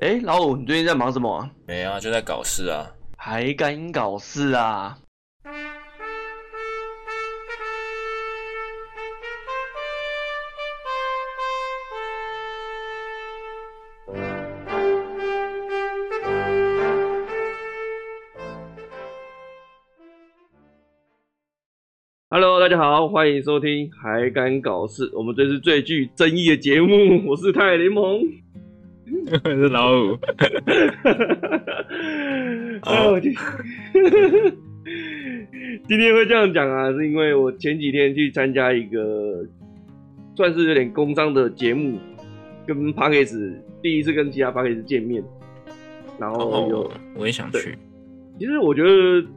哎，老五，你最近在忙什么啊？没啊，就在搞事啊。还敢搞事啊？Hello，大家好，欢迎收听《还敢搞事》，我们这是最具争议的节目，我是泰联盟。我 是老五，哦，今天会这样讲啊，是因为我前几天去参加一个算是有点工商的节目，跟 p a c k e s 第一次跟其他 p a c k e s 见面，然后有、哦、我也想去。其实我觉得，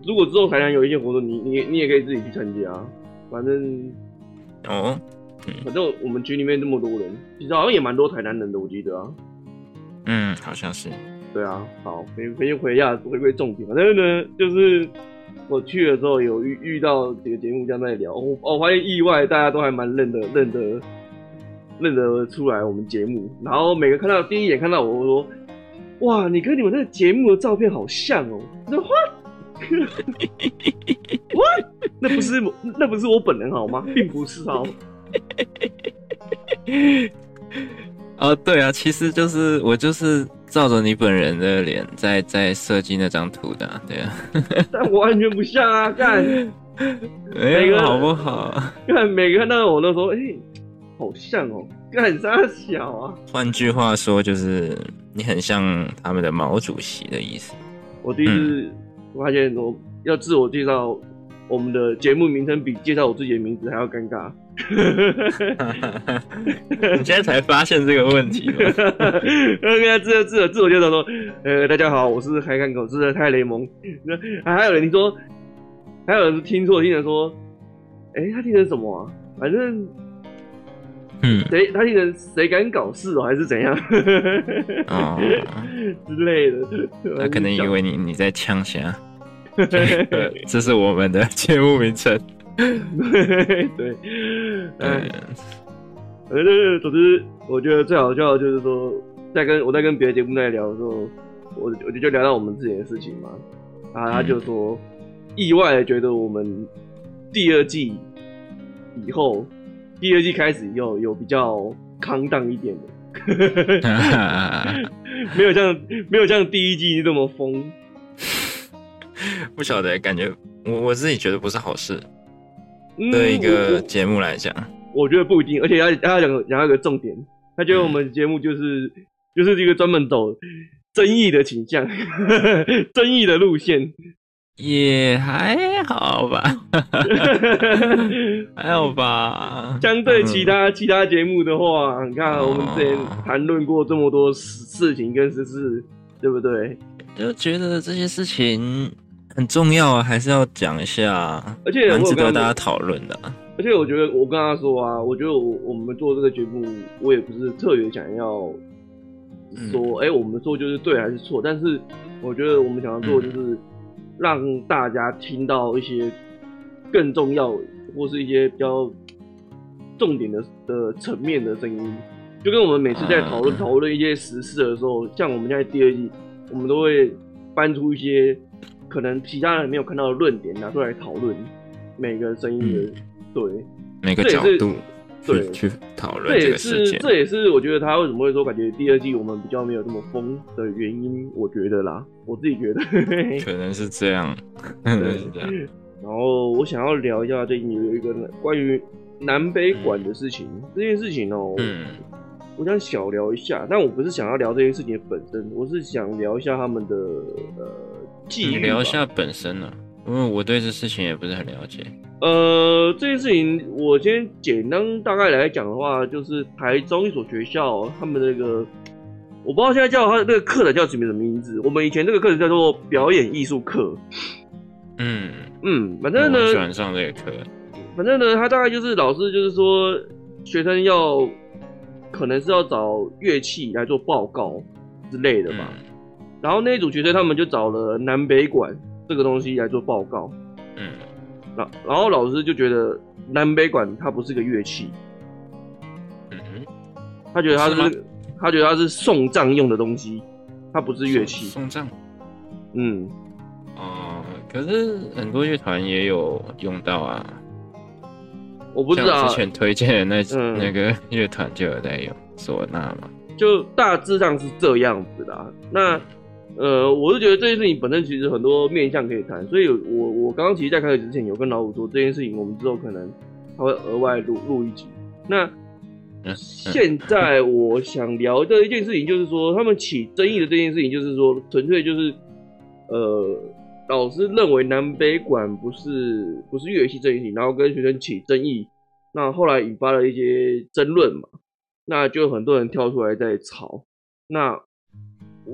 如果之后台南有一些活动，你你你也可以自己去参加，反正哦，嗯、反正我们群里面那么多人，其实好像也蛮多台南人的，我记得啊。嗯，好像是。对啊，好，回回回一下，回归重点。反正呢，就是我去的时候有遇遇到几个节目这样在聊，我我发现意外，大家都还蛮认得认得认得出来我们节目。然后每个看到第一眼看到我，我说：“哇，你跟你们那个节目的照片好像哦。”我说：“What？What？那不是那不是我本人好吗？并不是哦。”哦，对啊，其实就是我就是照着你本人的脸在在设计那张图的，啊，对啊。但我完全不像啊，看，每个好不好？看每个看到我都说，哎，欸，好像哦，干啥小啊？换句话说，就是你很像他们的毛主席的意思。我第一次发现，我要自我介绍，我们的节目名称比介绍我自己的名字还要尴尬。你现在才发现这个问题吗？然后跟他自自自我介绍说：“呃，大家好，我是还敢搞事的泰雷蒙。”那还有人听说，还有人听错，听人说：“哎、欸，他听成什么啊？反正，嗯，谁他听成谁敢搞事哦，还是怎样？哦，之类的。他可能以为你你在呛声。这是我们的节目名称。”对 对，嗯，反正总之，我觉得最好笑的就是说，在跟我在跟别的节目在聊的时候，我我就就聊到我们自己的事情嘛，然后他就说，意外的觉得我们第二季以后，第二季开始以后有比较康荡一点的，没有像没有像第一季这么疯，不晓得，感觉我我自己觉得不是好事。对一个节目来讲、嗯我，我觉得不一定，而且要要讲讲一个重点，他觉得我们节目就是、嗯、就是一个专门走争议的倾向，争议的路线，也还好吧，还好吧。相对其他、嗯、其他节目的话，你看我们之前谈论过这么多事事情跟时事，对不对？就觉得这些事情。很重要啊，还是要讲一下，而且蛮值得大家讨论的。而且我觉得，我跟他说啊，我觉得我我们做这个节目，我也不是特别想要说，哎、嗯欸，我们做就是对还是错。但是我觉得我们想要做，就是让大家听到一些更重要或是一些比较重点的的层面的声音。就跟我们每次在讨论讨论一些时事的时候，像我们现在第二季，我们都会搬出一些。可能其他人没有看到的论点拿出来讨论，每个声音的、嗯、对。每个角度对。去讨论这个事情，这也是我觉得他为什么会说感觉第二季我们比较没有这么疯的原因，我觉得啦，我自己觉得。可能是这样，可能是这样。然后我想要聊一下最近有一个关于南北馆的事情，嗯、这件事情哦、我想小聊一下，但我不是想要聊这件事情的本身，我是想聊一下他们的呃。你聊一下本身呢、啊？因为我对这事情也不是很了解。呃，这件事情我先简单大概来讲的话，就是台中一所学校，他们那个我不知道现在叫他那个课程叫什么什么名字。我们以前那个课程叫做表演艺术课。嗯嗯，反正呢，我喜欢上这个课。反正呢，他大概就是老师就是说，学生要可能是要找乐器来做报告之类的吧。嗯然后那一组学生他们就找了南北管这个东西来做报告，嗯，然然后老师就觉得南北管它不是个乐器，嗯哼，他觉得它是，是他觉得它是送葬用的东西，它不是乐器。送葬。嗯。哦、呃，可是很多乐团也有用到啊。我不知道。之前推荐的那、嗯、那个乐团就有在用唢呐嘛。就大致上是这样子的。那呃，我是觉得这件事情本身其实很多面向可以谈，所以我我刚刚其实在开始之前有跟老五说这件事情，我们之后可能他会额外录录一集。那现在我想聊的一件事情就是说，他们起争议的这件事情就是说，纯粹就是呃，老师认为南北管不是不是乐器这件事情，然后跟学生起争议，那后来引发了一些争论嘛。那就很多人跳出来在吵。那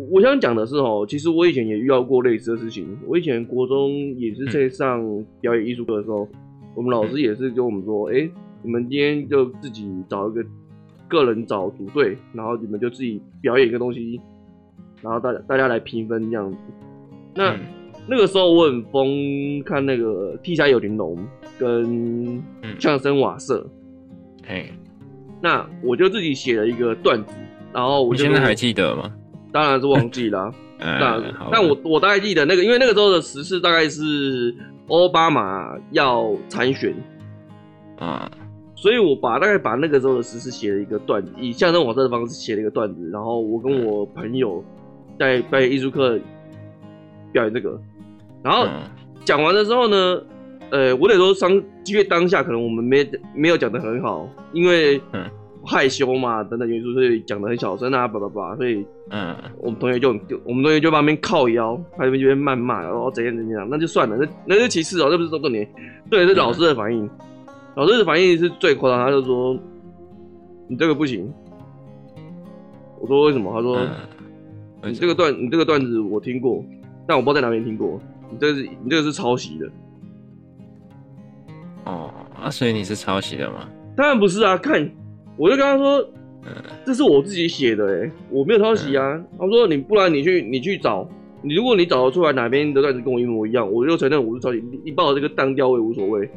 我想讲的是哦，其实我以前也遇到过类似的事情。我以前国中也是在上表演艺术课的时候，我们老师也是跟我们说：“哎，你们今天就自己找一个个人找组队，然后你们就自己表演一个东西，然后大家大家来评分这样子。”那那个时候我很疯看那个《地下有玲珑》跟相声瓦舍，嘿。那我就自己写了一个段子，然后我就现在还记得吗？当然是忘记了、啊。那、嗯、但我我大概记得那个，因为那个时候的时事大概是奥巴马要参选。啊，所以我把大概把那个时候的时事写了一个段子，以相声瓦舍的方式写了一个段子，然后我跟我朋友在表演艺术课表演这个，然后讲完的时候呢。呃，我得说，当因为当下可能我们没没有讲得很好，因为害羞嘛等等元素，所以讲的很小声啊，叭叭叭，所以嗯，我们同学就就我们同学就旁边靠腰，他那边就边谩骂，然后怎样怎样，那就算了，那那是其次哦，这不是说重点，对，是老师的反应，老师的反应是最夸张，他就说你这个不行，我说为什么？他说你这个段你这个段子我听过，但我不知道在哪边听过，你这个是你这个是抄袭的。哦，啊，所以你是抄袭的吗？当然不是啊，看，我就跟他说，嗯，这是我自己写的，哎，我没有抄袭啊。嗯、他说你不然你去你去找，你如果你找得出来哪边的段子跟我一模一样，我就承认我是抄袭。你你把我这个当掉我也无所谓。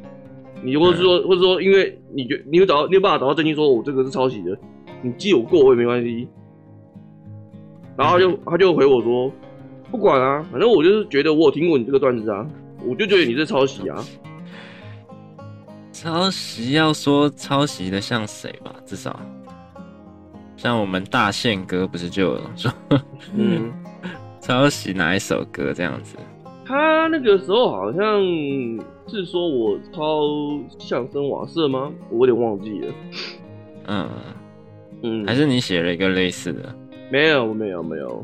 你如果是说、嗯、或者说因为你觉你有找到你有办法找到证据说我这个是抄袭的，你记我过我也没关系。然后他就、嗯、他就回我说，不管啊，反正我就是觉得我有听过你这个段子啊，我就觉得你是抄袭啊。抄袭要说抄袭的像谁吧？至少像我们大宪哥不是就有说，嗯，抄袭哪一首歌这样子？他那个时候好像是说我抄相声瓦舍吗？我有点忘记了。嗯嗯，还是你写了一个类似的？没有没有没有，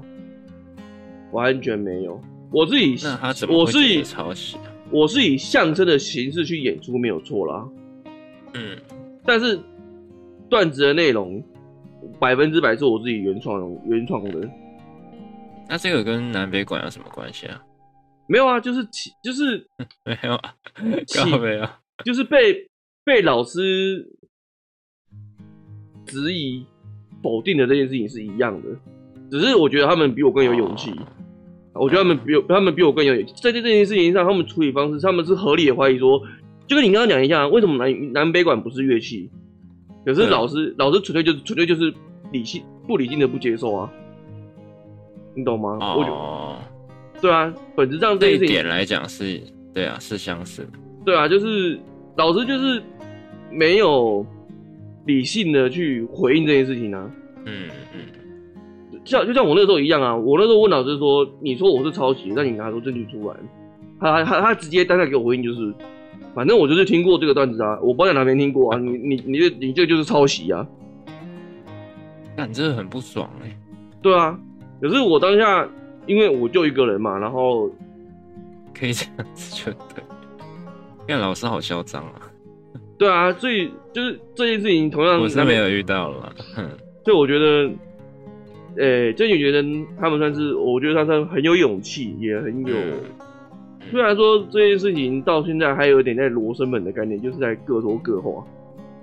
完全没有。我自己那他怎么会写抄袭？我是以相声的形式去演出，没有错啦。嗯，但是段子的内容百分之百是我自己原创原创的。那这个跟南北馆有什么关系啊？没有啊，就是起就是 没有啊，起没有，就是被被老师质疑否定的这件事情是一样的，只是我觉得他们比我更有勇气。哦我觉得他们比我，他们比我更有在这这件事情上，他们处理方式，他们是合理的怀疑说，就跟你刚刚讲一样，为什么南南北管不是乐器？可是老师老师纯粹就是纯粹就是理性不理性的不接受啊，你懂吗？哦，对啊，本质上这一点来讲是，对啊，是相似的。对啊，就是老师就是没有理性的去回应这件事情啊。嗯嗯。像就像我那个时候一样啊，我那时候问老师说：“你说我是抄袭，那你跟他说证据出来。”他他他直接当下给我回应就是：“反正我就是听过这个段子啊，我不知道哪边听过啊，你你你这你这就是抄袭啊。”那你真的很不爽哎、欸。对啊，可是我当下因为我就一个人嘛，然后可以这样子就对。看老师好嚣张啊。对啊，所以就是这件事情同样我是没有遇到了。所以我觉得。诶、欸，这就觉得他们算是，我觉得他算很有勇气，也很有。虽然说这件事情到现在还有一点在罗生门的概念，就是在各说各话。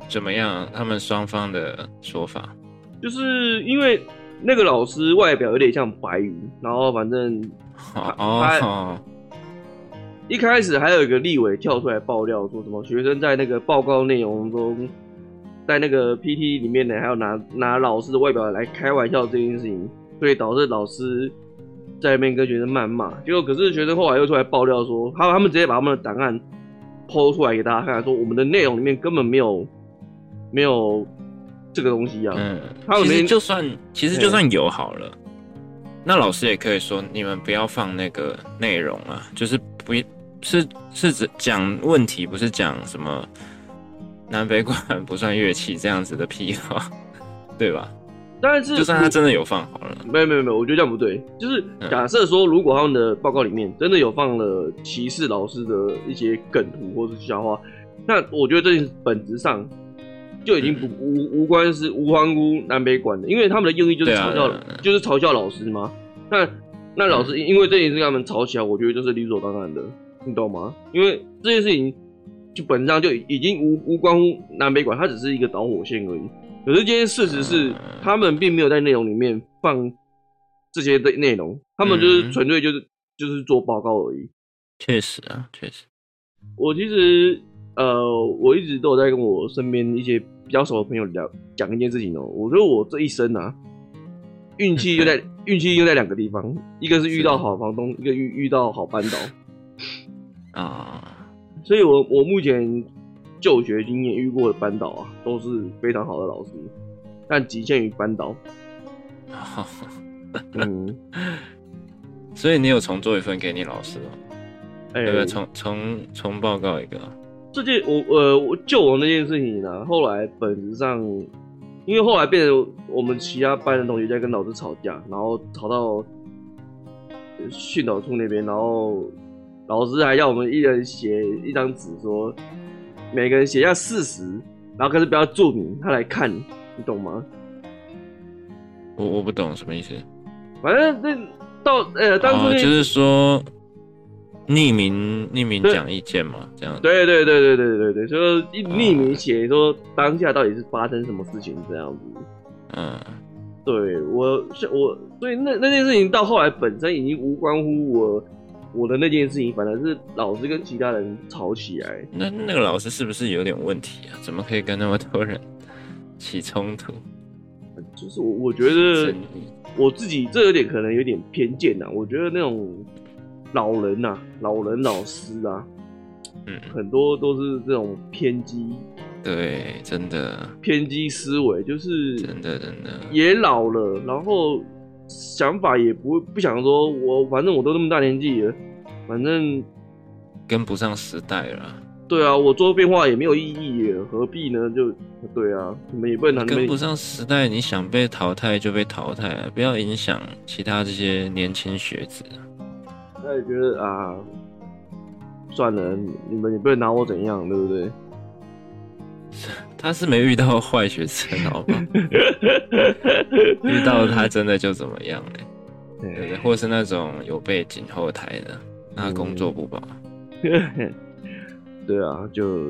怎么样？他们双方的说法，就是因为那个老师外表有点像白云，然后反正他，哦，他一开始还有一个立委跳出来爆料，说什么学生在那个报告内容中。在那个 PT 里面呢，还有拿拿老师的外表来开玩笑这件事情，所以导致老师在那边跟学生谩骂，结果可是学生后来又出来爆料说，他他们直接把他们的档案抛出来给大家看，说我们的内容里面根本没有没有这个东西啊。嗯，其实就算其实就算有好了，那老师也可以说你们不要放那个内容啊，就是不是是指讲问题，不是讲什么南北管不算乐器这样子的屁话，对吧？但是，就算他真的有放好了，没有没有没有，我觉得这样不对。就是假设说，如果他们的报告里面真的有放了歧视老师的一些梗图或是笑话，那我觉得这件本质上就已经不无无关是无关乎南北管的，因为他们的用意就是嘲笑，啊、就是嘲笑老师嘛。那那老师因为这件事跟他们吵起来，我觉得就是理所当然的，你懂吗？因为这件事情就本质上就已经无无关乎南北管，它只是一个导火线而已。可是今天事实是，他们并没有在内容里面放这些的内容，他们就是纯粹就是就是做报告而已。确实啊，确实。我其实呃，我一直都有在跟我身边一些比较熟的朋友聊讲一件事情哦。我觉得我这一生啊，运气又在运气又在两个地方，一个是遇到好房东，一个遇遇到好班导 啊。所以我我目前。就学经验遇过的班导啊，都是非常好的老师，但仅限于班导。嗯，所以你有重做一份给你老师吗？哎、欸？重重重报告一个。这件我呃，我救我那件事情呢，后来本质上，因为后来变成我们其他班的同学在跟老师吵架，然后吵到训导处那边，然后老师还要我们一人写一张纸说。每个人写下事实，然后可是不要注明，他来看，你懂吗？我我不懂什么意思。反正那到呃，当初、哦、就是说匿名匿名讲意见嘛，这样。对对对对对对对，就是匿名写说当下到底是发生什么事情这样子。嗯，对我是我所以那那件事情到后来本身已经无关乎我。我的那件事情，反正是老师跟其他人吵起来。那那个老师是不是有点问题啊？怎么可以跟那么多人起冲突？就是我我觉得我自己这有点可能有点偏见呐。我觉得那种老人呐、啊，老人老师啊，嗯，很多都是这种偏激。对，真的偏激思维，就是真的真的也老了，然后。想法也不不想说，我反正我都那么大年纪了，反正跟不上时代了。对啊，我做变化也没有意义，何必呢？就对啊，你们也不能跟不上时代，你想被淘汰就被淘汰了，不要影响其他这些年轻学子。那也觉得啊，算了，你们也不能拿我怎样，对不对？他是没遇到坏学生，好吧？遇到他真的就怎么样嘞？对对，或是那种有背景后台的，那工作不保。嗯、对啊，就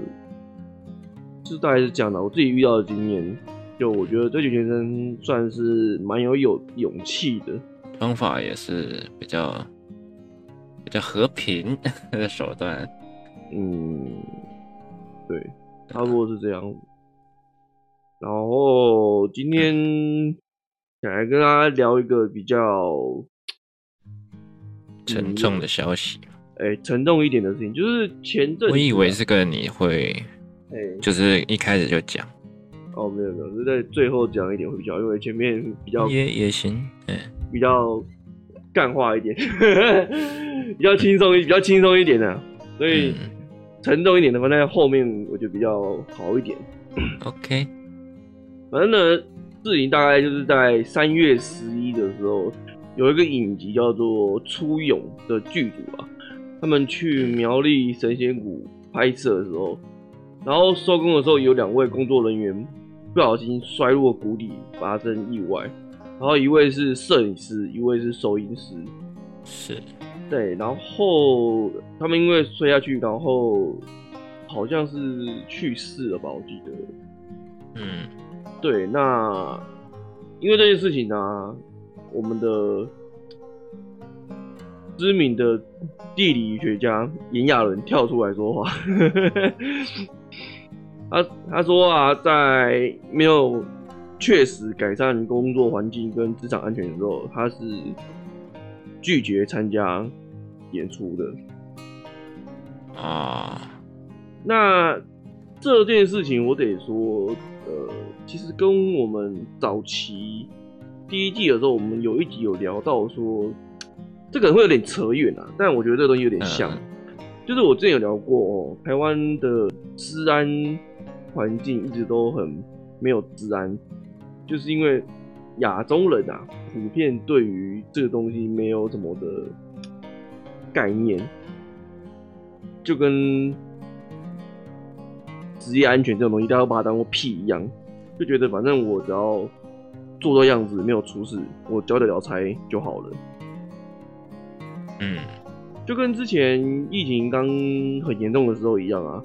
就大概是这样的。我自己遇到的经验，就我觉得这群学生算是蛮有有勇气的，方法也是比较比较和平 的手段。嗯，对。差不多是这样，然后今天想来跟大家聊一个比较沉重的消息。哎、欸，沉重一点的事情，就是前阵子，我以为这个你会，哎，就是一开始就讲。哦，没有没有，是在最后讲一点会比较，因为前面比较也也行，哎，比较干化一点，比较轻松一比较轻松一点的，所以。嗯沉重一点的话，在后面我觉得比较好一点。OK，反正呢，事情大概就是在三月十一的时候，有一个影集叫做《初勇》的剧组啊，他们去苗栗神仙谷拍摄的时候，然后收工的时候，有两位工作人员不小心摔落谷底，发生意外。然后一位是摄影师，一位是收音师。是。对，然后他们因为摔下去，然后好像是去世了吧，我记得。嗯，对，那因为这件事情呢、啊，我们的知名的地理学家炎亚纶跳出来说话，他他说啊，在没有确实改善工作环境跟职场安全的时候，他是。拒绝参加演出的。啊，那这件事情我得说，呃，其实跟我们早期第一季的时候，我们有一集有聊到说，这个人会有点扯远啊，但我觉得这个东西有点像，嗯、就是我之前有聊过哦，台湾的治安环境一直都很没有治安，就是因为亚洲人啊，普遍对于这个东西没有什么的概念。就跟职业安全这种东西，大家都把它当做屁一样，就觉得反正我只要做做样子，没有出事，我交得了差就好了。嗯，就跟之前疫情刚很严重的时候一样啊。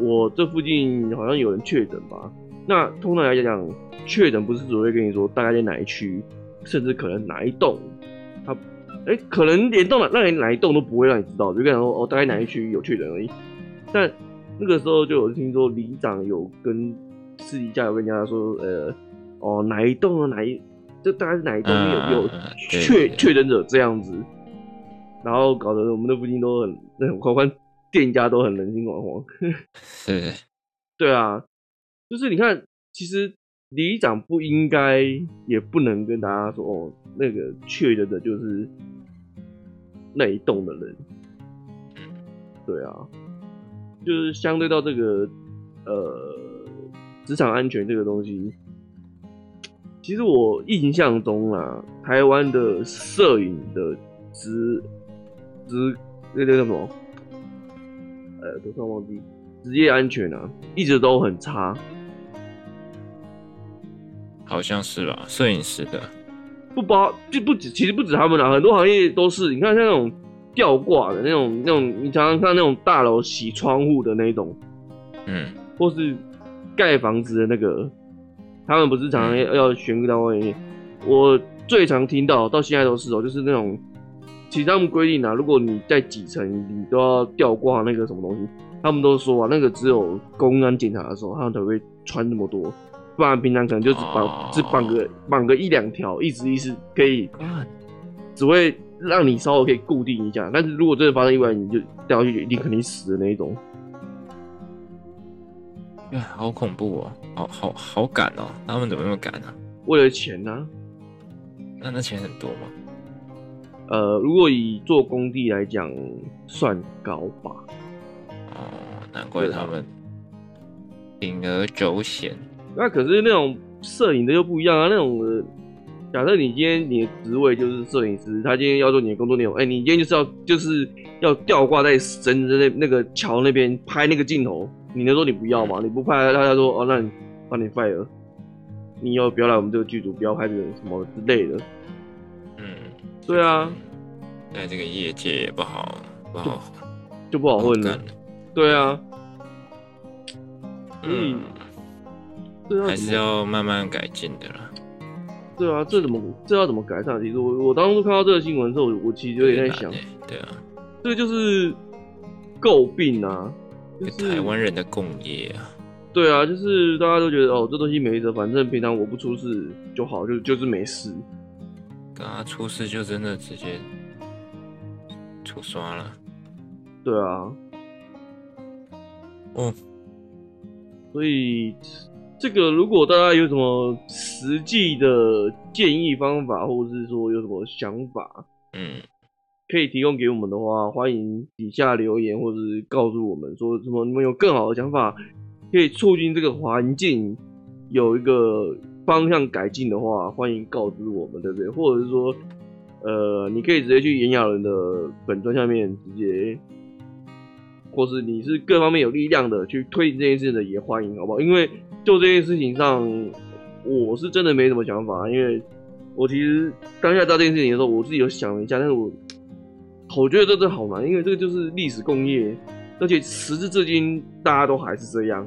我这附近好像有人确诊吧？那通常来讲，确诊不是只会跟你说大概在哪一区，甚至可能哪一栋，他。哎、欸，可能连栋哪那连哪一栋都不会让你知道，就跟你说哦，大概哪一区有确诊而已。但那个时候就有听说里长有跟私底下有跟人家说，呃，哦哪一栋啊哪一，就大概是哪一栋有有确确诊者这样子，然后搞得我们的附近都很那种，狂欢店家都很人心惶惶。对，对啊，就是你看，其实里长不应该也不能跟大家说哦，那个确诊的就是。那一栋的人，对啊，就是相对到这个呃职场安全这个东西，其实我印象中啊，台湾的摄影的职职那个叫什么？呃，都算忘记职业安全啊，一直都很差，好像是吧？摄影师的。不包就不止，其实不止他们啦，很多行业都是。你看像那种吊挂的那种、那种，你常常看那种大楼洗窗户的那种，嗯，或是盖房子的那个，他们不是常常要要悬到外面。我最常听到到现在都是哦、喔，就是那种，其实他们规定啊，如果你在几层，你都要吊挂那个什么东西，他们都说啊，那个只有公安检查的时候，他们才会穿那么多。不然平常可能就只绑、oh. 只绑个绑个一两条，一直一直可以，只会让你稍微可以固定一下。但是如果真的发生意外，你就掉下去一定肯定死的那一种。哎，好恐怖哦，好好好赶哦，他们怎么那么赶呢？为了钱呢、啊？那那钱很多吗？呃，如果以做工地来讲，算高吧。哦，难怪他们铤而走险。那可是那种摄影的又不一样啊，那种的，假设你今天你的职位就是摄影师，他今天要做你的工作内容，哎、欸，你今天就是要就是要吊挂在绳子那那个桥那边拍那个镜头，你能说你不要吗？你不拍，他他说哦，那你把你 fire，你以后不要来我们这个剧组，不要拍这个什么之类的。嗯，对啊，在这个业界也不好，不好就，就不好混了。对啊，嗯。还是要慢慢改进的啦。对啊，这怎么这要怎么改善？其实我我当初看到这个新闻之后，我其实有点在想，对啊，这个就是诟病啊，就是台湾人的共业啊。对啊，就是大家都觉得哦，这东西没辙，反正平常我不出事就好，就就是没事。刚刚出事就真的直接出刷了。对啊。嗯。所以。这个如果大家有什么实际的建议方法，或者是说有什么想法，嗯，可以提供给我们的话，欢迎底下留言，或者是告诉我们说什么你们有更好的想法，可以促进这个环境有一个方向改进的话，欢迎告知我们，对不对？或者是说，呃，你可以直接去炎亚纶的本专下面直接，或是你是各方面有力量的去推这件事的也欢迎，好不好？因为就这件事情上，我是真的没什么想法，因为我其实当下知道这件事情的时候，我自己有想了一下，但是我我觉得这真好难，因为这个就是历史工业，而且时至至今大家都还是这样，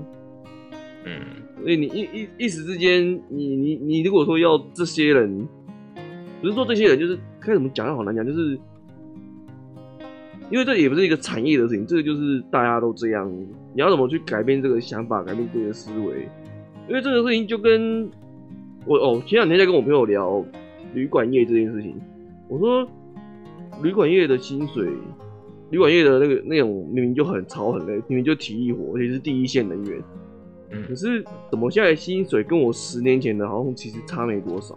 嗯，所以你一一一时之间，你你你如果说要这些人，不是说这些人，就是该怎么讲，好难讲，就是因为这也不是一个产业的事情，这个就是大家都这样，你要怎么去改变这个想法，改变这个思维？因为这个事情就跟我哦，前两天在跟我朋友聊旅馆业这件事情。我说，旅馆业的薪水，旅馆业的那个那种明明就很吵很累，明明就体力活，而且是第一线人员。嗯，可是怎么现在薪水跟我十年前的好像其实差没多少，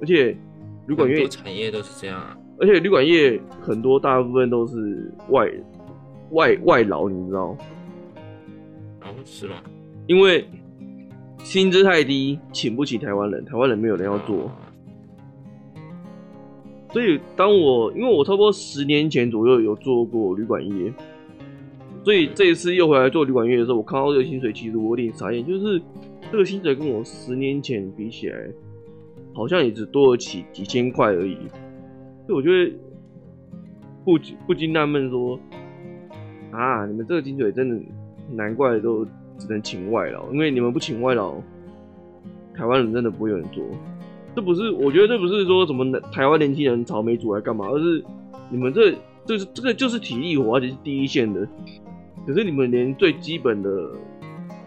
而且旅馆业产业都是这样啊。而且旅馆业很多大部分都是外外外劳，你知道？哦，是吗？因为薪资太低，请不起台湾人，台湾人没有人要做。所以当我因为我差不多十年前左右有做过旅馆业，所以这一次又回来做旅馆业的时候，我看到这个薪水，其实我有点傻眼，就是这个薪水跟我十年前比起来，好像也只多了几几千块而已。所以我觉得不不禁纳闷说，啊，你们这个薪水真的难怪都只能请外劳，因为你们不请外劳，台湾人真的不会有人做。这不是，我觉得这不是说什么台湾年轻人草莓族来干嘛，而是你们这这是这个就是体力活，而且是第一线的。可是你们连最基本的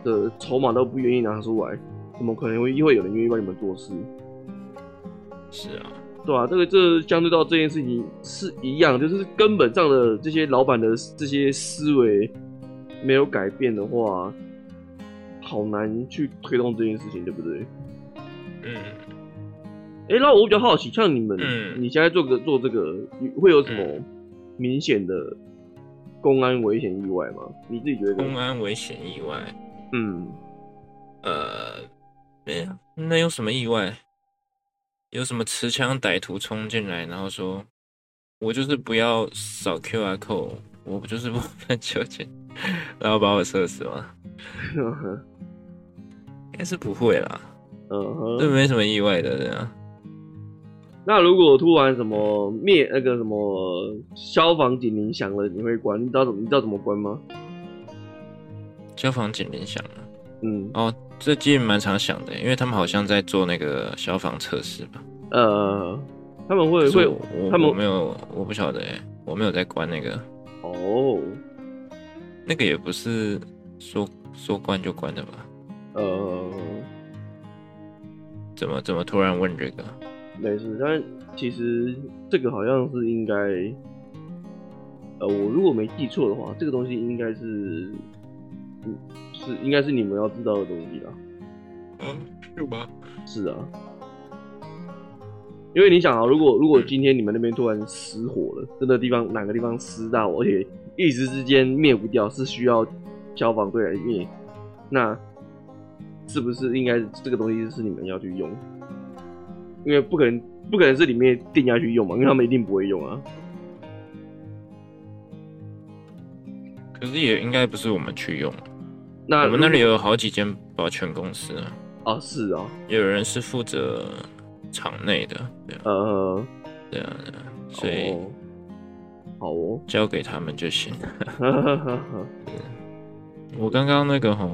的筹码都不愿意拿出来，怎么可能会会有人愿意帮你们做事？是啊，对吧、啊？这个这相对到这件事情是一样，就是根本上的这些老板的这些思维没有改变的话，好难去推动这件事情，对不对？嗯。哎、欸，那我比较好奇，像你们，嗯、你现在做个做这个，会有什么明显的公安危险意外吗？你自己觉得？公安危险意外？嗯，呃，没有，那有什么意外？有什么持枪歹徒冲进来，然后说：“我就是不要扫 QR code，我就是不分秋千，然后把我射死吗？”应该是不会啦。嗯哼，这没什么意外的，这样。那如果突然什么灭那个什么消防警铃响了，你会关？你知道怎么？你知道怎么关吗？消防警铃响了，嗯，哦，这其实蛮常响的，因为他们好像在做那个消防测试吧？呃，他们会会，他们我没有，我不晓得哎，我没有在关那个。哦，那个也不是说说关就关的吧？呃，怎么怎么突然问这个？没事，但其实这个好像是应该，呃，我如果没记错的话，这个东西应该是，嗯，是应该是你们要知道的东西啦。啊，是吗？是啊，因为你想啊，如果如果今天你们那边突然失火了，这个地方哪个地方失大火，而且一时之间灭不掉，是需要消防队来灭，那是不是应该这个东西是你们要去用？因为不可能，不可能是里面定下去用嘛，因为他们一定不会用啊。可是也应该不是我们去用，那我们那里有好几间保全公司啊。哦，是啊，有人是负责场内的，对啊，呃，对啊，对啊，所以好哦，交给他们就行。我刚刚那个吼，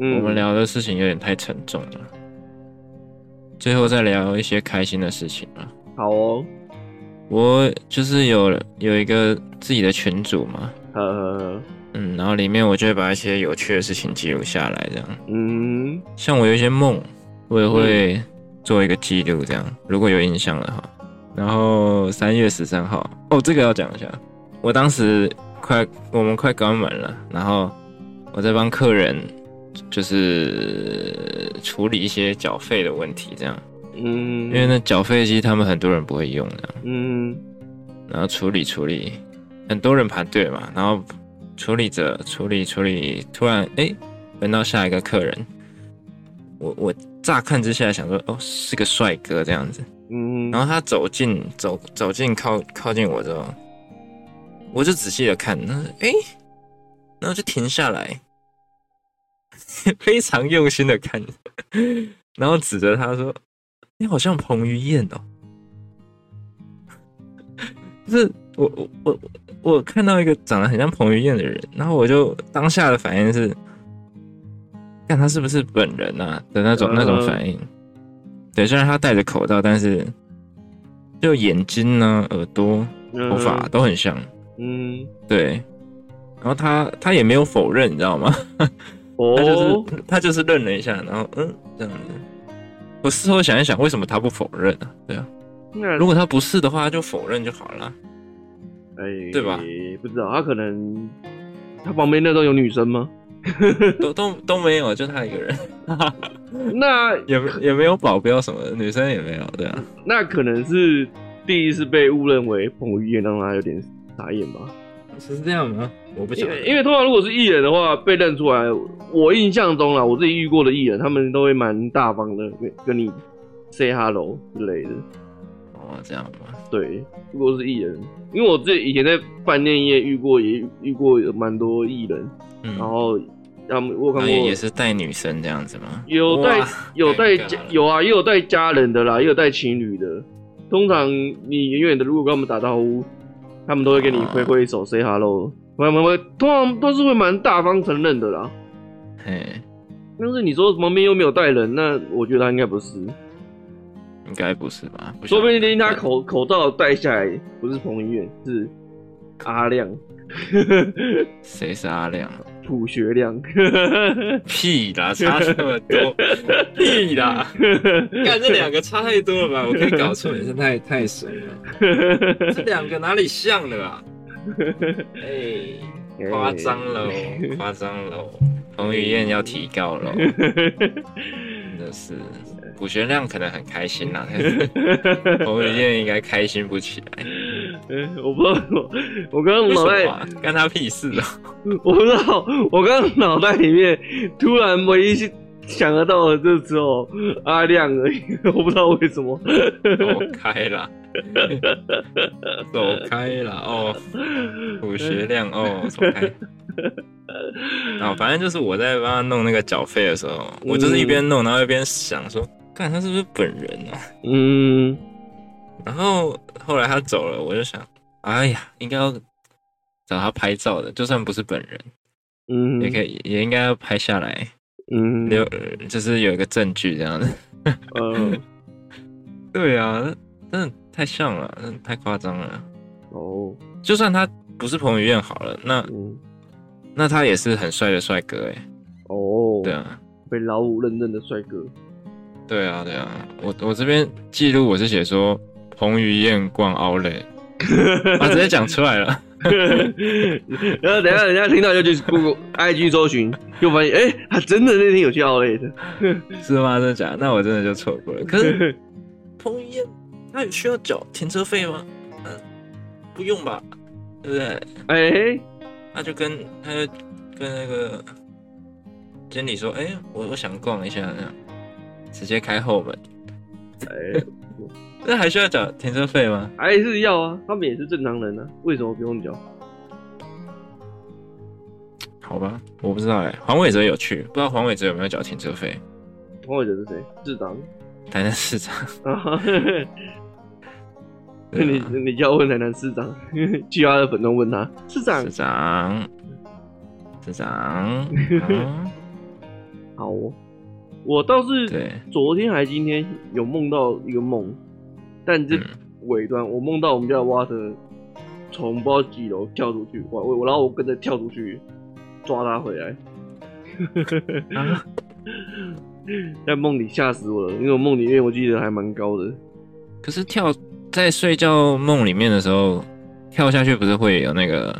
嗯、我们聊的事情有点太沉重了。最后再聊一些开心的事情啊。好哦，我就是有有一个自己的群组嘛，呵呵呵，嗯，然后里面我就会把一些有趣的事情记录下来，这样，嗯，像我有一些梦，我也会做一个记录，这样，如果有印象的话。然后三月十三号，哦，这个要讲一下，我当时快我们快关门了，然后我在帮客人。就是处理一些缴费的问题，这样，嗯，因为那缴费机他们很多人不会用，这样，嗯，然后处理处理，很多人排队嘛，然后处理着处理处理，突然哎，轮到下一个客人，我我乍看之下想说，哦，是个帅哥这样子，嗯，然后他走近走走近靠靠近我之后，我就仔细的看，那哎，然后就停下来。非常用心的看，然后指着他说：“你好像彭于晏哦。”就是我我我我看到一个长得很像彭于晏的人，然后我就当下的反应是，看他是不是本人啊的那种那种反应。对，虽然他戴着口罩，但是就眼睛呢、耳朵、头发都很像。嗯，对。然后他他也没有否认，你知道吗？他就是他就是愣了一下，然后嗯，这样子。我事后想一想，为什么他不否认啊？对啊，如果他不是的话，他就否认就好了。哎、欸，对吧？不知道，他可能他旁边那都有女生吗？都都都没有，就他一个人。那也也没有保镖什么的，女生也没有，对啊。那可能是第一次被误认为彭于晏，让他有点傻眼吧？是这样吗？我不晓得。因为通常如果是艺人的话，被认出来，我印象中啦，我自己遇过的艺人，他们都会蛮大方的，跟跟你 say hello 之类的。哦，这样吗？对，如果是艺人，因为我自己以前在饭店业遇过，也遇过有蛮多艺人，嗯、然后他们我看过也是带女生这样子吗？有带有带家有啊，也有带家人的啦，也有带情侣的。通常你远远的如果跟他们打招呼，他们都会跟你挥挥手、哦、say hello，会会会，通常都是会蛮大方承认的啦。嘿，但是你说旁边又没有带人，那我觉得他应该不是。应该不是吧？不说不定他口口罩戴下来不是彭于晏，是阿亮。谁是阿亮？普学亮。屁啦，差这么多。屁啦，看这两个差太多了吧？我可以搞错，也是太太神了。这两个哪里像了啊？哎，夸张了，夸张了。彭于晏要提高了，真的是。卜学亮可能很开心啦，彭于晏应该开心不起来。我不知道，我刚刚脑袋干他屁事啊！我不知道，我刚刚脑袋里面突然唯一想得到的就只有阿亮而已，我不知道为什么。走 开了，走开啦哦，卜学亮哦，走开。啊，反正就是我在帮他弄那个缴费的时候，我就是一边弄，然后一边想说。看他是不是本人啊？嗯，然后后来他走了，我就想，哎呀，应该要找他拍照的，就算不是本人，嗯，也可以，也应该要拍下来，嗯，留就是有一个证据这样子。嗯，对啊，真的太像了，太夸张了。哦，就算他不是彭于晏好了，那、嗯、那他也是很帅的帅哥哎。哦，对啊，被老五认证的帅哥。对啊，对啊，我我这边记录我是写说彭于晏逛 Outlet，啊，直接讲出来了。然后等下人家听到就去 Google IG 搜寻，就发现哎，他真的那天有去 Outlet 的，是吗？真的假的？那我真的就错过了。可是彭于晏他有需要缴停车费吗？嗯，不用吧，对不对？哎、欸，他就跟他就跟那个经理说，哎，我我想逛一下那样。直接开后门，哎，那还需要缴停车费吗？还是要啊，他们也是正常人呢、啊，为什么不用缴？好吧，我不知道哎、欸。黄伟哲有去，不知道黄伟哲有没有缴停车费？黄伟哲是谁？市长？台南市长。你你就要问台南市长，去他的粉中问他，市长，市长，市长，好、哦。我倒是昨天还今天有梦到一个梦，但这尾端我梦到我们家的蛙车从不知道几楼跳出去，我我然后我跟着跳出去抓它回来，在梦里吓死我了，因为我梦里面我记得还蛮高的。可是跳在睡觉梦里面的时候跳下去不是会有那个？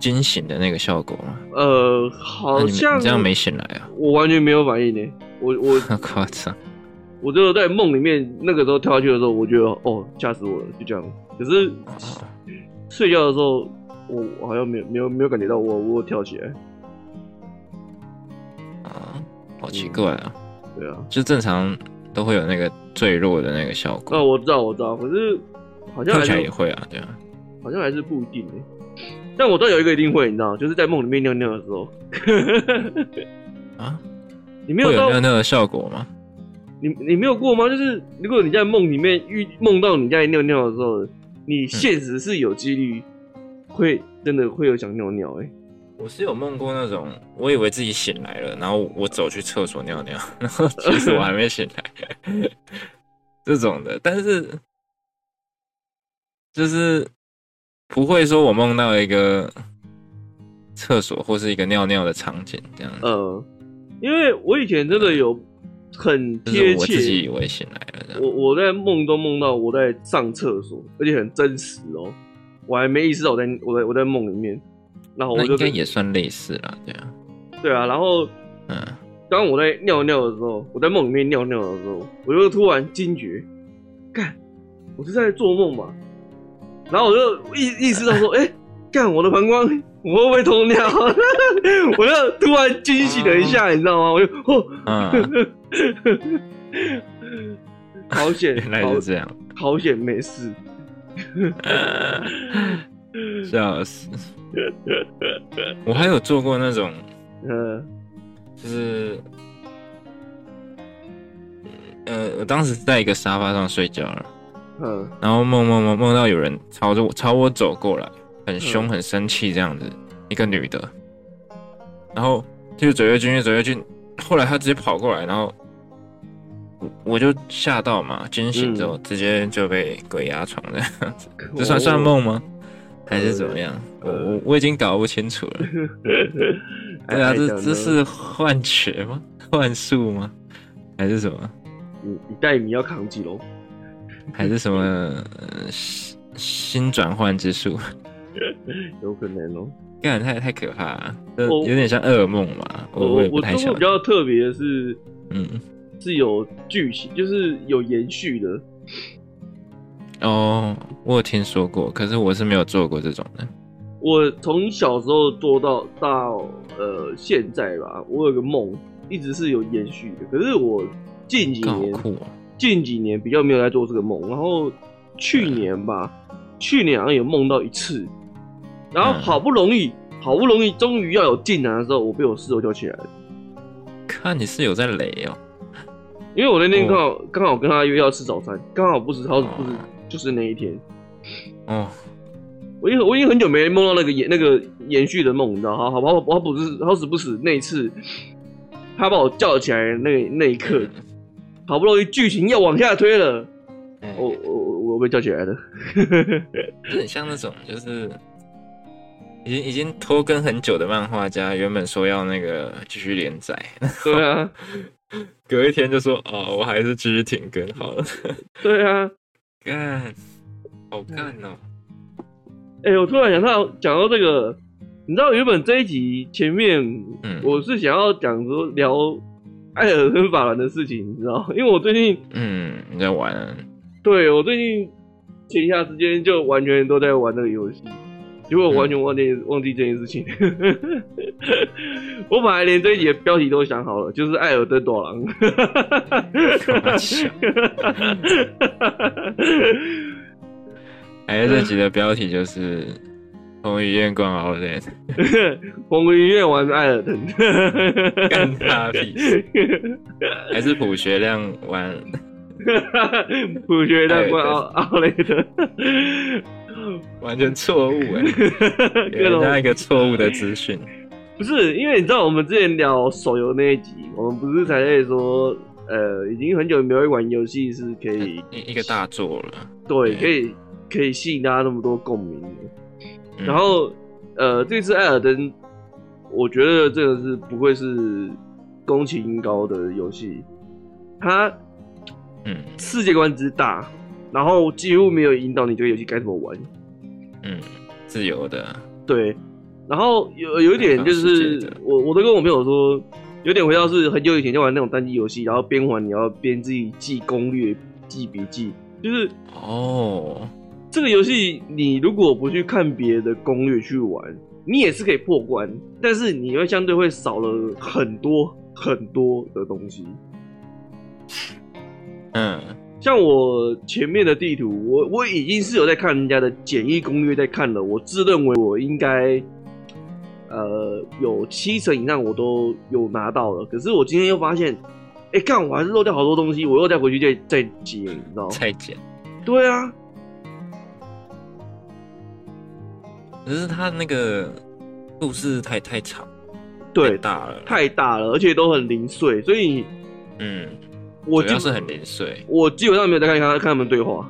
惊醒的那个效果吗？呃，好像你这样没醒来啊？我完全没有反应呢。我我 夸张，我只有在梦里面那个时候跳下去的时候，我觉得哦，吓死我了，就这样。可是、哦、睡觉的时候，我我好像没有没有没有感觉到我我跳起来。啊，好奇怪啊！对啊，就正常都会有那个坠落的那个效果。啊，我知道我知道，可是好像跳起来也会啊，对啊，好像还是不一定呢。但我知道有一个一定会，你知道，就是在梦里面尿尿的时候。啊？你没有到尿尿的效果吗？你你没有过吗？就是如果你在梦里面遇梦到你在尿尿的时候，你现实是有几率会真的会有想尿尿哎、欸。我是有梦过那种，我以为自己醒来了，然后我走去厕所尿尿，然后其实我还没醒来，这种的。但是就是。不会说，我梦到一个厕所或是一个尿尿的场景这样子。呃，因为我以前真的有很贴切，我自己以为醒来了。我我在梦中梦到我在上厕所，而且很真实哦。我还没意识到我在我在我在梦里面，然后我就应该也算类似啦，对啊，对啊，然后嗯，当我在尿尿的时候，我在梦里面尿尿的时候，我就突然惊觉，干，我是在做梦嘛，然后我就意意识到说，哎、欸，干，我的膀胱我会不会偷尿？我就突然惊醒了一下，嗯、你知道吗？我就哦，嗯，好险，原来是这样，好险没事。笑死！我还有做过那种，嗯，就是，呃，我当时在一个沙发上睡觉了，嗯，然后梦梦梦梦到有人朝着我朝我走过来，很凶很生气这样子，一个女的，然后就走越近越走越近，后来她直接跑过来，然后。我就吓到嘛，惊醒之后直接就被鬼压床这样子，这算算梦吗？还是怎么样？我我已经搞不清楚了。对啊，这这是幻觉吗？幻术吗？还是什么？你你带你要扛几楼？还是什么、呃、新新转换之术？有可能哦。干太太可怕了，有点像噩梦嘛。我我，我，比较特别的是，嗯。是有剧情，就是有延续的。哦，我有听说过，可是我是没有做过这种的。我从小时候做到到呃现在吧，我有个梦一直是有延续的。可是我近几年，喔、近几年比较没有在做这个梦。然后去年吧，嗯、去年好像有梦到一次，然后好不容易，嗯、好不容易，终于要有进来的时候，我被我室友叫起来了。看你室友在雷哦、喔。因为我那天刚好刚、oh. 好跟他约要吃早餐，刚好不是好死不死就是那一天。哦，我已经我已经很久没梦到那个延那个延续的梦，你知道？好好好，我不是好死不死那一次，他把我叫起来那那一刻，好不容易剧情要往下推了，我我我被叫起来了，很像那种就是已经已经拖更很久的漫画家，原本说要那个继续连载，对啊。隔一天就说哦，我还是继续停更好了。对啊，干，好干哦。哎、欸，我突然想到，讲到这个，你知道原本这一集前面，嗯，我是想要讲说聊艾尔登法环的事情，你知道？因为我最近，嗯，你在玩？对，我最近闲暇时间就完全都在玩这个游戏。结果我完全忘记、嗯、忘记这件事情，我本来连这一集的标题都想好了，就是《艾尔登法环》。哎，这集的标题就是《彭于晏逛奥特》，彭于晏玩艾尔登，干他屁事！还是卜学亮玩？卜学亮玩奥奥特的。完全错误 哎，给人家一个错误的资讯。不是，因为你知道我们之前聊手游那一集，我们不是才在说，呃，已经很久没有玩游戏是可以一个大作了。对，可以可以吸引大家那么多共鸣的。嗯、然后，呃，这次艾尔登，我觉得这个是不会是宫崎英高的游戏，它，嗯，世界观之大。然后几乎没有引导你这个游戏该怎么玩，嗯，自由的，对。然后有有一点就是，我我都跟我朋友说，有点回到是很久以前就玩那种单机游戏，然后边玩你要边自己记攻略、记笔记，就是哦，这个游戏你如果不去看别的攻略去玩，你也是可以破关，但是你会相对会少了很多很多的东西，嗯。像我前面的地图，我我已经是有在看人家的简易攻略在看了，我自认为我应该，呃，有七成以上我都有拿到了。可是我今天又发现，哎、欸，干，我还是漏掉好多东西，我又再回去再再捡，你知道吗？再捡。对啊。可是他那个故事太太长，对，太大了，太大了，而且都很零碎，所以，嗯。我就是很零碎，我基本上没有在看看看他们对话，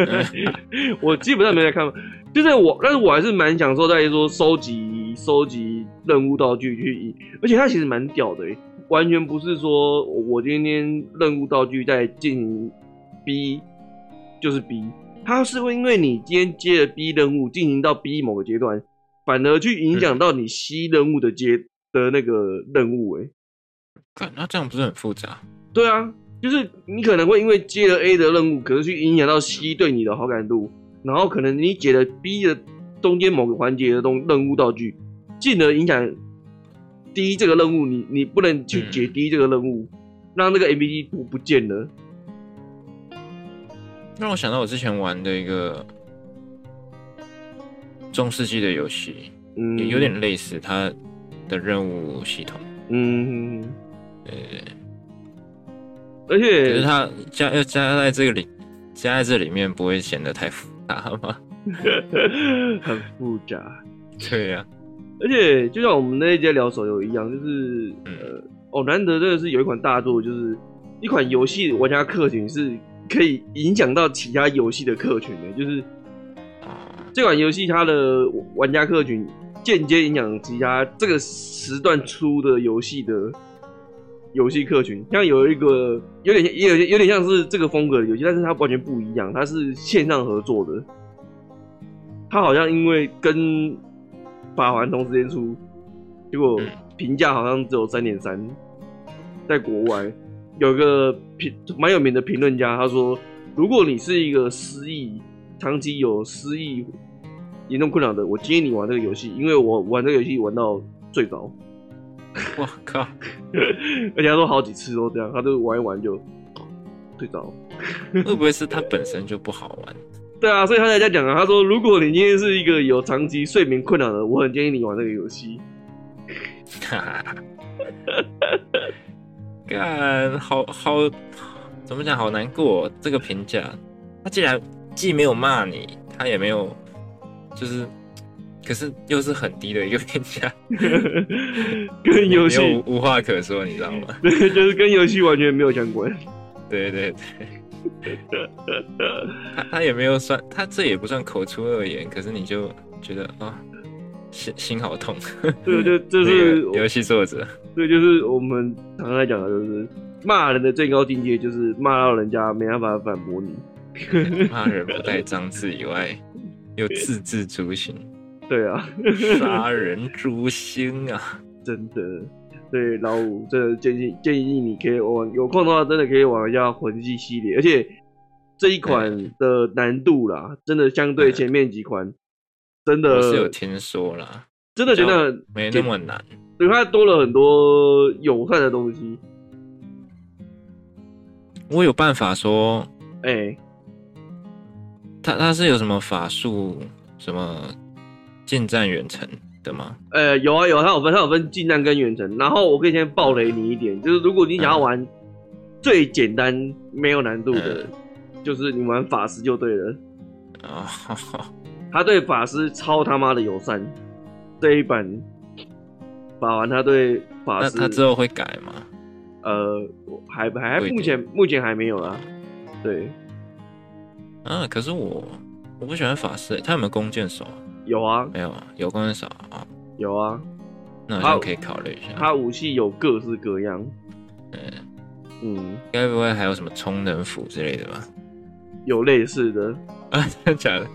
我基本上没有在看，就是我，但是我还是蛮享受在说收集收集任务道具去，而且它其实蛮屌的，完全不是说我今天任务道具在进 B 就是 B，它是会因为你今天接了 B 任务进行到 B 某个阶段，反而去影响到你 C 任务的接、嗯、的那个任务、欸。哎，那这样不是很复杂？对啊，就是你可能会因为接了 A 的任务，可是去影响到 C 对你的好感度，然后可能你解了 B 的中间某个环节的东任务道具，进而影响 D 这个任务，你你不能去解 D 这个任务，嗯、让那个 npd 不不见了。让我想到我之前玩的一个中世纪的游戏，嗯，也有点类似它的任务系统，嗯，对对对。而且，可是它加要加在这个里，加在这里面不会显得太复杂吗？很复杂，对呀、啊。而且就像我们那一节聊手游一样，就是、嗯、呃，哦，难得真的是有一款大作，就是一款游戏玩家客群是可以影响到其他游戏的客群的，就是这款游戏它的玩家客群间接影响其他这个时段出的游戏的。游戏客群像有一个有点也有有点像是这个风格的游戏，但是它完全不一样，它是线上合作的。它好像因为跟法环同时间出，结果评价好像只有三点三。在国外有一个评蛮有名的评论家，他说：“如果你是一个失忆、长期有失忆严重困扰的，我建议你玩这个游戏，因为我玩这个游戏玩到最早。”我靠！而且他说好几次都这样，他都玩一玩就睡着。会不会是他本身就不好玩？对啊，所以他才在讲啊。他说，如果你今天是一个有长期睡眠困扰的，我很建议你玩这个游戏。干，好好，怎么讲？好难过，这个评价。他竟然既没有骂你，他也没有，就是。可是又是很低的一个评价，跟游戏无话可说，你知道吗？对，就是跟游戏完全没有相关。对对对，他他也没有算，他这也不算口出恶言，可是你就觉得啊，心心好痛。对，就就是 游戏作者，对，就是我们常常来讲的，就是骂人的最高境界，就是骂到人家没办法反驳你。骂人不带脏字以外，又字字诛心。对啊，杀人诛心啊！真的，对老五，真的建议建议你可以玩，有空的话真的可以玩一下魂系系列，而且这一款的难度啦，真的相对前面几款，真的我是有听说啦，真的觉得没那么难，对，它多了很多友善的东西。我有办法说，哎、欸，他他是有什么法术什么？近战远程的吗？呃，有啊有啊，它有分，它有分近战跟远程。然后我可以先暴雷你一点，就是如果你想要玩最简单没有难度的，嗯、就是你玩法师就对了。啊、哦，他对法师超他妈的友善。这一版法环他对法师，他之后会改吗？呃，还还目前目前还没有啊。对。啊，可是我我不喜欢法师，他有没有弓箭手？有啊，没有啊，有弓箭手啊，有啊，那好像可以考虑一下。他武器有各式各样，嗯嗯，该不会还有什么充能斧之类的吧？有类似的啊，真的假的？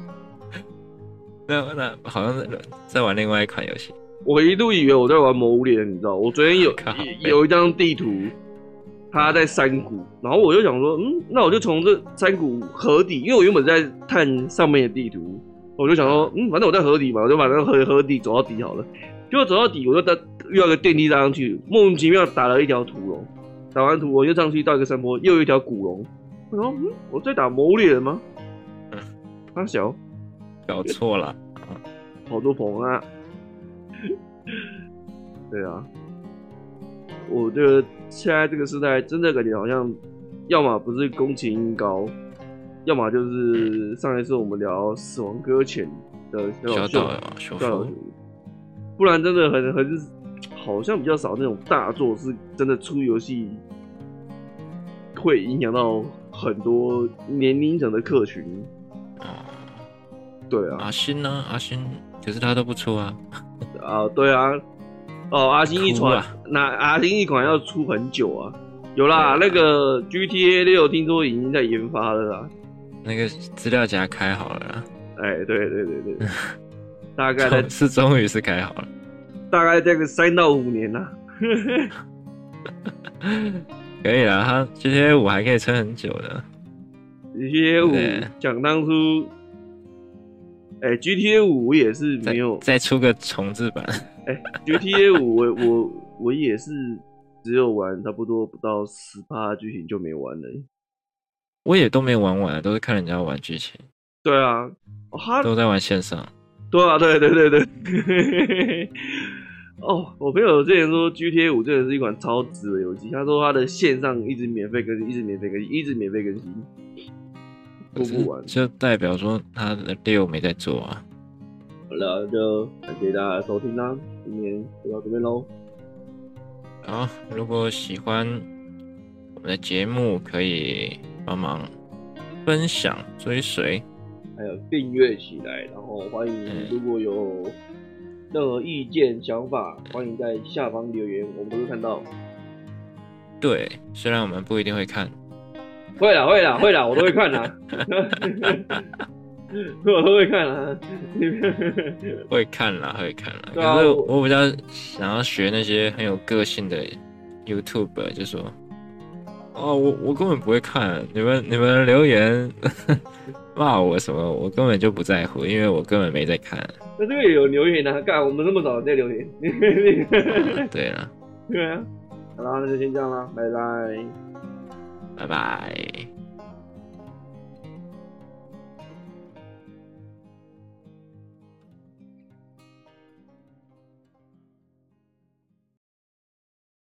那那好像在在玩另外一款游戏。我一度以为我在玩《魔物猎人》，你知道？我昨天有 有一张地图，它在山谷，然后我就想说，嗯，那我就从这山谷河底，因为我原本在探上面的地图。我就想说，嗯，反正我在河底嘛，我就把那个河河底走到底好了。结果走到底，我就搭遇到个电梯搭上去，莫名其妙打了一条屠龙。打完图，我又上去到一个山坡，又有一条古龙。我说，嗯，我在打魔物猎人吗？嗯，他小，搞错了，好多棚啊。对啊，我觉得现在这个时代，真的感觉好像，要么不是宫崎高。要么就是上一次我们聊《死亡搁浅》的小小小修，不然真的很很好像比较少那种大作是真的出游戏会影响到很多年龄层的客群。对啊，阿星呢？阿星可是他都不出啊。哦，对啊。哦，阿星一传，那阿星一款要出很久啊。有啦，那个 GTA 六听说已经在研发了啦。那个资料夹开好了啦。哎，对对对对，大概在是终于是开好了，大概这个三到五年啦。可以啦，他 GTA 五还可以撑很久的。GTA 五讲当初，哎，GTA 五我也是没有再，再出个重置版。哎，GTA 五我我我也是只有玩差不多不到十趴剧情就没玩了。我也都没玩完，都是看人家玩剧情。对啊，他都在玩线上。对啊，对对对对。哦，我朋友之前说 GTA 五真的是一款超值的游戏。他说他的线上一直免费更新，一直免费更新，一直免费更新，做不完，就代表说他的六没在做啊。好了，就感谢大家收听啦，今天就到这边喽。好，如果喜欢我们的节目，可以帮忙分享、追随，还有订阅起来，然后欢迎如果有。任何意见、想法，欢迎在下方留言，我们都会看到。对，虽然我们不一定会看。会啦，会啦，会啦，我都会看啦。我都会看啦。会看啦，会看啦。可是我比较想要学那些很有个性的 YouTuber，就说。哦，我我根本不会看你们你们留言 骂我什么，我根本就不在乎，因为我根本没在看。那这个也有留言啊，干我们那么早在留言。对了，对啊，好啦，那就先这样啦，拜拜，拜拜。